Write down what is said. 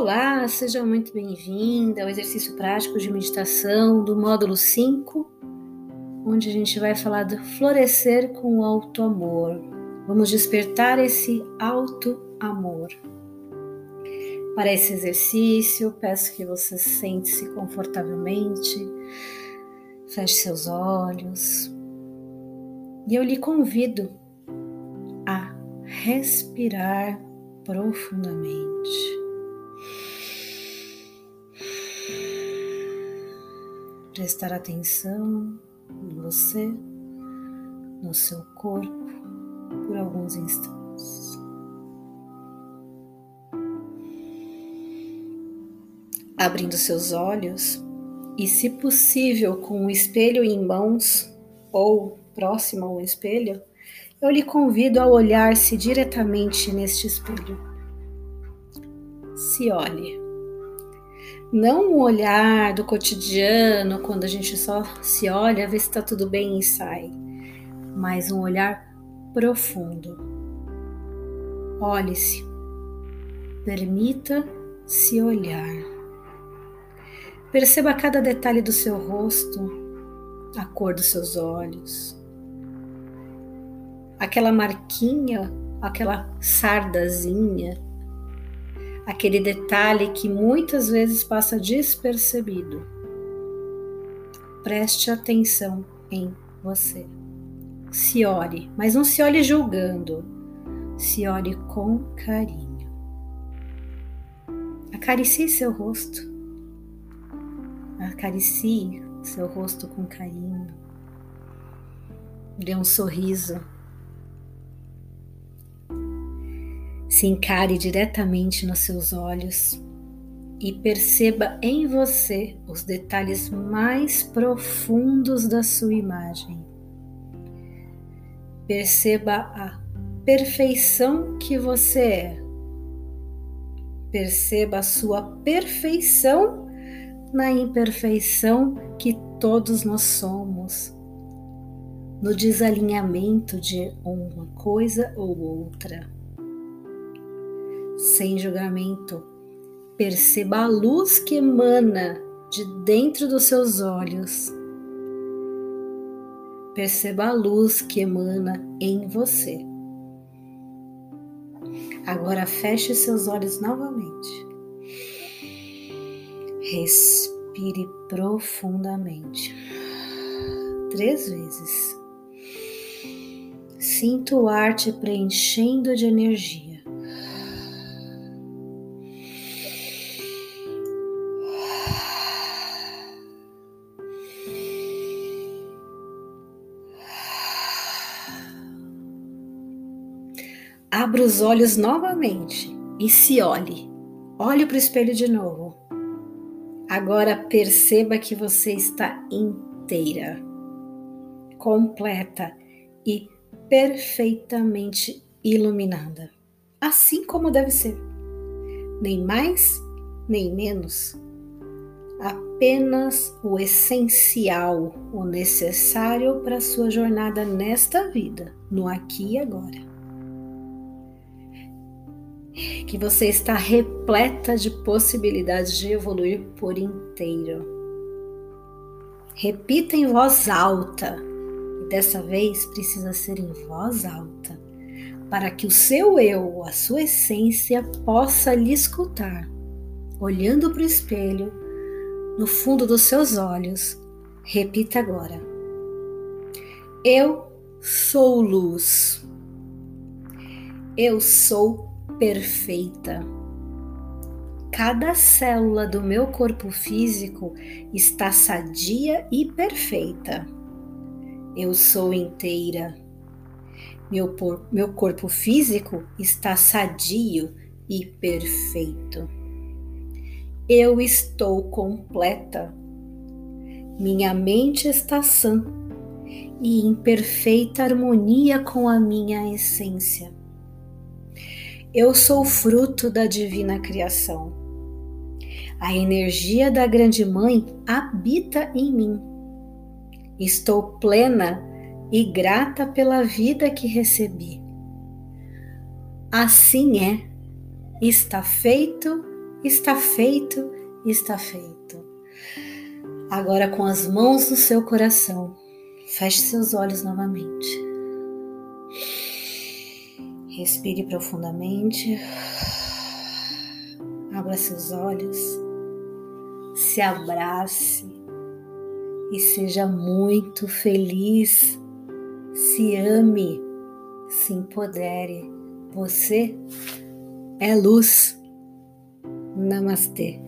Olá, seja muito bem-vinda ao exercício prático de meditação do módulo 5, onde a gente vai falar do florescer com o alto amor. Vamos despertar esse alto amor. Para esse exercício, peço que você sente-se confortavelmente, feche seus olhos e eu lhe convido a respirar profundamente. Prestar atenção em você, no seu corpo, por alguns instantes. Abrindo seus olhos e, se possível, com o espelho em mãos ou próximo ao espelho, eu lhe convido a olhar-se diretamente neste espelho. Se olhe. Não um olhar do cotidiano, quando a gente só se olha, vê se está tudo bem e sai, mas um olhar profundo. Olhe-se, permita se olhar. Perceba cada detalhe do seu rosto, a cor dos seus olhos, aquela marquinha, aquela sardazinha aquele detalhe que muitas vezes passa despercebido. Preste atenção em você. Se olhe, mas não se olhe julgando. Se olhe com carinho. Acaricie seu rosto. Acaricie seu rosto com carinho. Dê um sorriso Se encare diretamente nos seus olhos e perceba em você os detalhes mais profundos da sua imagem. Perceba a perfeição que você é. Perceba a sua perfeição na imperfeição que todos nós somos, no desalinhamento de uma coisa ou outra sem julgamento. Perceba a luz que emana de dentro dos seus olhos. Perceba a luz que emana em você. Agora feche seus olhos novamente. Respire profundamente. Três vezes. Sinta o ar te preenchendo de energia. Abra os olhos novamente e se olhe. Olhe para o espelho de novo. Agora perceba que você está inteira, completa e perfeitamente iluminada, assim como deve ser. Nem mais, nem menos. Apenas o essencial, o necessário para a sua jornada nesta vida, no aqui e agora que você está repleta de possibilidades de evoluir por inteiro. Repita em voz alta, e dessa vez precisa ser em voz alta, para que o seu eu, a sua essência, possa lhe escutar, olhando para o espelho, no fundo dos seus olhos. Repita agora. Eu sou luz. Eu sou perfeita. Cada célula do meu corpo físico está sadia e perfeita. Eu sou inteira. Meu, meu corpo físico está sadio e perfeito. Eu estou completa. Minha mente está sã e em perfeita harmonia com a minha essência. Eu sou fruto da divina criação. A energia da Grande Mãe habita em mim. Estou plena e grata pela vida que recebi. Assim é, está feito Está feito, está feito. Agora, com as mãos no seu coração, feche seus olhos novamente. Respire profundamente. Abra seus olhos. Se abrace e seja muito feliz. Se ame, se empodere. Você é luz. Namastê.